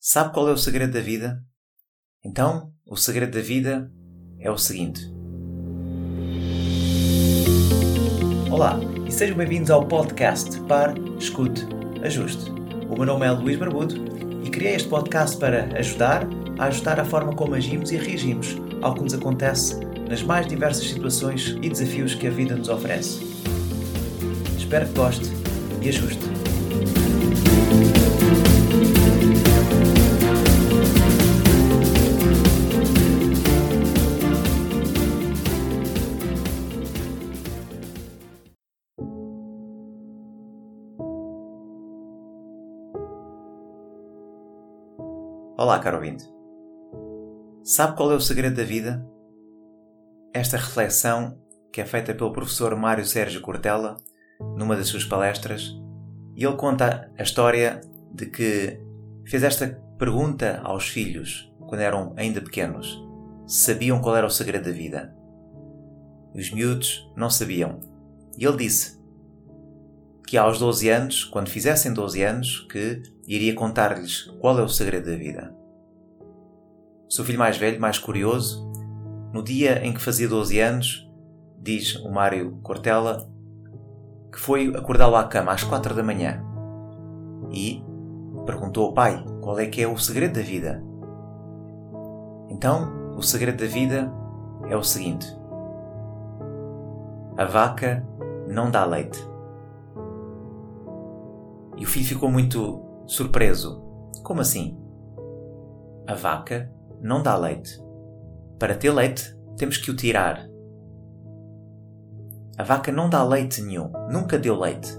Sabe qual é o segredo da vida? Então, o segredo da vida é o seguinte. Olá e sejam bem-vindos ao podcast Par, Escute, Ajuste. O meu nome é Luís Barbudo e criei este podcast para ajudar a ajustar a forma como agimos e reagimos ao que nos acontece nas mais diversas situações e desafios que a vida nos oferece. Espero que goste e ajuste. Olá, caro ouvinte. Sabe qual é o segredo da vida? Esta reflexão, que é feita pelo professor Mário Sérgio Cortella, numa das suas palestras, e ele conta a história de que fez esta pergunta aos filhos quando eram ainda pequenos: sabiam qual era o segredo da vida. Os miúdos não sabiam. E ele disse que aos 12 anos, quando fizessem 12 anos, que iria contar-lhes qual é o segredo da vida. Seu filho mais velho, mais curioso, no dia em que fazia 12 anos, diz o Mário Cortella, que foi acordá-lo à cama às 4 da manhã e perguntou ao pai qual é que é o segredo da vida. Então, o segredo da vida é o seguinte: a vaca não dá leite. E o filho ficou muito surpreso. Como assim? A vaca não dá leite. Para ter leite, temos que o tirar. A vaca não dá leite nenhum, nunca deu leite.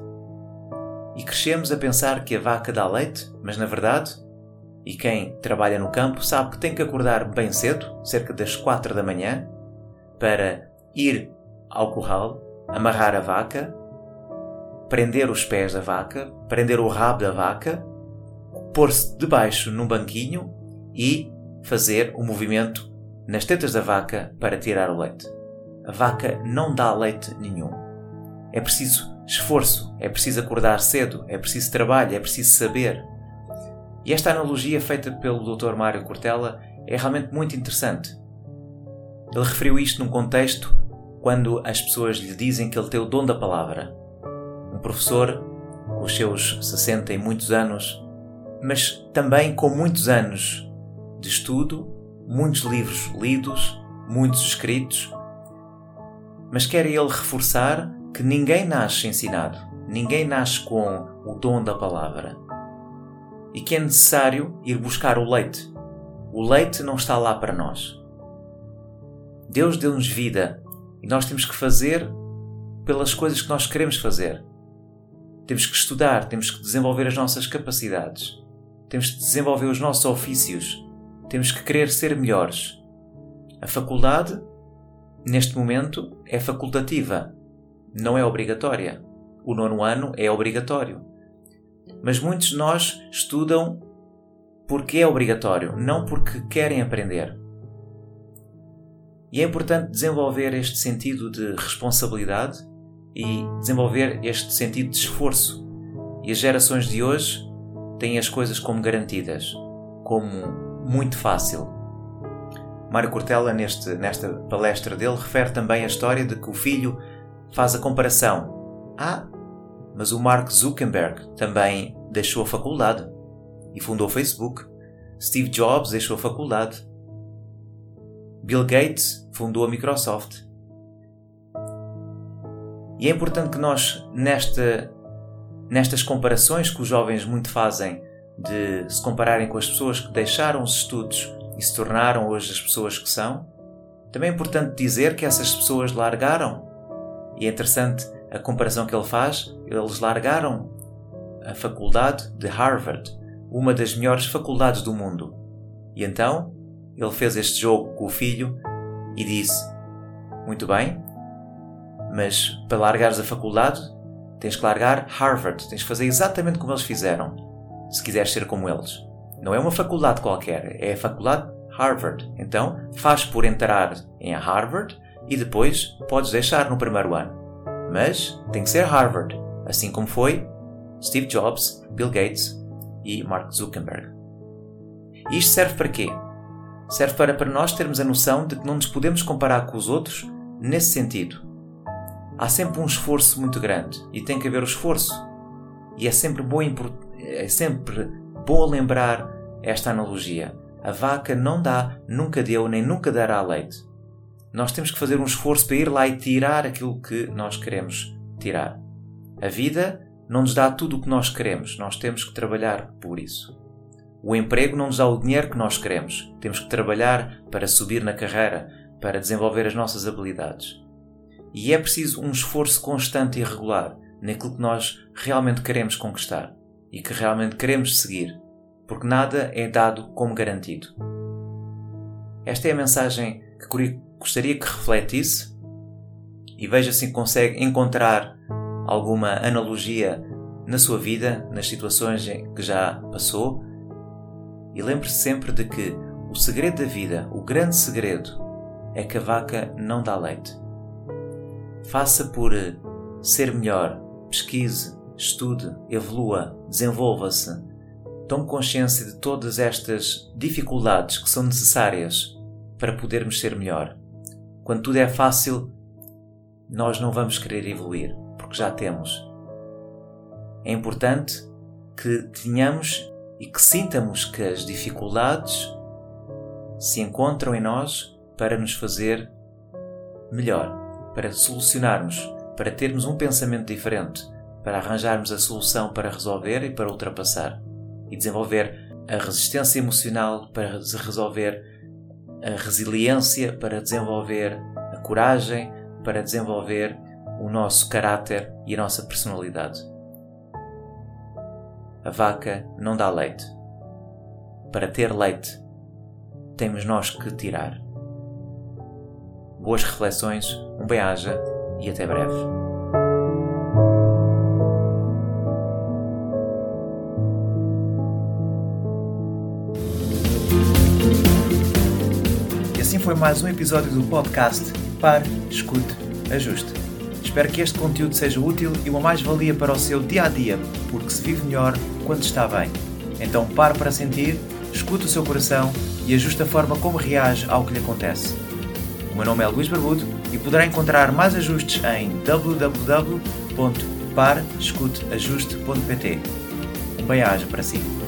E crescemos a pensar que a vaca dá leite, mas na verdade, e quem trabalha no campo sabe que tem que acordar bem cedo, cerca das quatro da manhã, para ir ao curral, amarrar a vaca prender os pés da vaca, prender o rabo da vaca, pôr-se debaixo num banquinho e fazer o movimento nas tetas da vaca para tirar o leite. A vaca não dá leite nenhum. É preciso esforço, é preciso acordar cedo, é preciso trabalho, é preciso saber. E esta analogia feita pelo Dr. Mário Cortella é realmente muito interessante. Ele referiu isto num contexto quando as pessoas lhe dizem que ele tem o dom da palavra um professor com os seus 60 e muitos anos, mas também com muitos anos de estudo, muitos livros lidos, muitos escritos. Mas quer ele reforçar que ninguém nasce ensinado, ninguém nasce com o dom da palavra. E que é necessário ir buscar o leite. O leite não está lá para nós. Deus deu-nos vida e nós temos que fazer pelas coisas que nós queremos fazer. Temos que estudar, temos que desenvolver as nossas capacidades, temos que desenvolver os nossos ofícios, temos que querer ser melhores. A faculdade, neste momento, é facultativa, não é obrigatória. O nono ano é obrigatório. Mas muitos de nós estudam porque é obrigatório, não porque querem aprender. E é importante desenvolver este sentido de responsabilidade e desenvolver este sentido de esforço. E as gerações de hoje têm as coisas como garantidas, como muito fácil. Mário Cortella, neste, nesta palestra dele, refere também a história de que o filho faz a comparação. Ah, mas o Mark Zuckerberg também deixou a faculdade e fundou o Facebook. Steve Jobs deixou a faculdade. Bill Gates fundou a Microsoft. E é importante que nós, nesta, nestas comparações que os jovens muito fazem, de se compararem com as pessoas que deixaram os estudos e se tornaram hoje as pessoas que são, também é importante dizer que essas pessoas largaram. E é interessante a comparação que ele faz. Eles largaram a faculdade de Harvard, uma das melhores faculdades do mundo. E então ele fez este jogo com o filho e disse: Muito bem, mas para largares a faculdade, tens que largar Harvard, tens que fazer exatamente como eles fizeram, se quiseres ser como eles. Não é uma faculdade qualquer, é a faculdade Harvard. Então, faz por entrar em Harvard e depois podes deixar no primeiro ano. Mas tem que ser Harvard, assim como foi Steve Jobs, Bill Gates e Mark Zuckerberg. E isto serve para quê? Serve para, para nós termos a noção de que não nos podemos comparar com os outros nesse sentido. Há sempre um esforço muito grande e tem que haver o esforço. E é sempre bom, é sempre bom lembrar esta analogia. A vaca não dá, nunca deu, nem nunca dará leite. Nós temos que fazer um esforço para ir lá e tirar aquilo que nós queremos tirar. A vida não nos dá tudo o que nós queremos, nós temos que trabalhar por isso. O emprego não nos dá o dinheiro que nós queremos. Temos que trabalhar para subir na carreira, para desenvolver as nossas habilidades. E é preciso um esforço constante e regular naquilo que nós realmente queremos conquistar e que realmente queremos seguir, porque nada é dado como garantido. Esta é a mensagem que gostaria que refletisse e veja se consegue encontrar alguma analogia na sua vida, nas situações que já passou e lembre-se sempre de que o segredo da vida, o grande segredo, é que a vaca não dá leite. Faça por eh, ser melhor, pesquise, estude, evolua, desenvolva-se. Tome consciência de todas estas dificuldades que são necessárias para podermos ser melhor. Quando tudo é fácil, nós não vamos querer evoluir, porque já temos. É importante que tenhamos e que sintamos que as dificuldades se encontram em nós para nos fazer melhor, para solucionarmos, para termos um pensamento diferente, para arranjarmos a solução para resolver e para ultrapassar e desenvolver a resistência emocional para resolver a resiliência, para desenvolver a coragem, para desenvolver o nosso caráter e a nossa personalidade. A vaca não dá leite. Para ter leite, temos nós que tirar. Boas reflexões, um bem-aja e até breve. E assim foi mais um episódio do podcast Pare, Escute, Ajuste. Espero que este conteúdo seja útil e uma mais-valia para o seu dia a dia, porque se vive melhor quando está bem. Então pare para sentir, escute o seu coração e ajuste a forma como reage ao que lhe acontece. Meu nome é Luís Barbudo e poderá encontrar mais ajustes em www.parescuteajuste.pt. Um bem-aja para si.